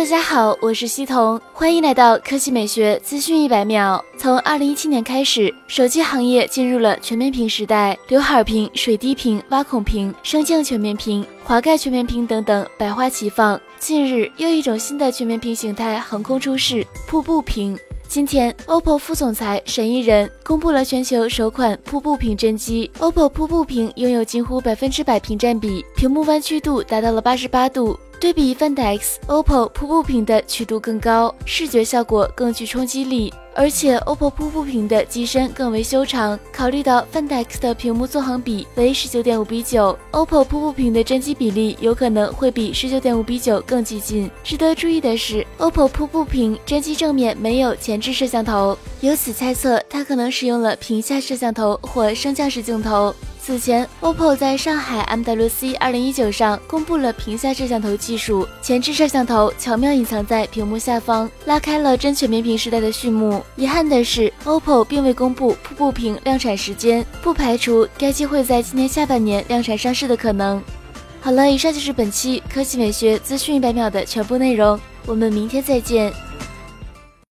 大家好，我是西彤，欢迎来到科技美学资讯一百秒。从二零一七年开始，手机行业进入了全面屏时代，刘海屏、水滴屏、挖孔屏、升降全面屏、滑盖全面屏等等百花齐放。近日，又一种新的全面屏形态横空出世——瀑布屏。今天，OPPO 副总裁沈一人公布了全球首款瀑布屏真机。OPPO 瀑布屏拥有近乎百分之百屏占比，屏幕弯曲度达到了八十八度。对比 Find X，OPPO 瀑布屏的曲度更高，视觉效果更具冲击力，而且 OPPO 瀑布屏的机身更为修长。考虑到 Find X 的屏幕纵横比为十九点五比九，OPPO 瀑布屏的真机比例有可能会比十九点五比九更激进。值得注意的是，OPPO 瀑布屏真机正面没有前置摄像头，由此猜测它可能使用了屏下摄像头或升降式镜头。此前，OPPO 在上海 MWC 2019上公布了屏下摄像头技术，前置摄像头巧妙隐藏在屏幕下方，拉开了真全面屏时代的序幕。遗憾的是，OPPO 并未公布瀑布屏量产时间，不排除该机会在今年下半年量产上市的可能。好了，以上就是本期科技美学资讯一百秒的全部内容，我们明天再见。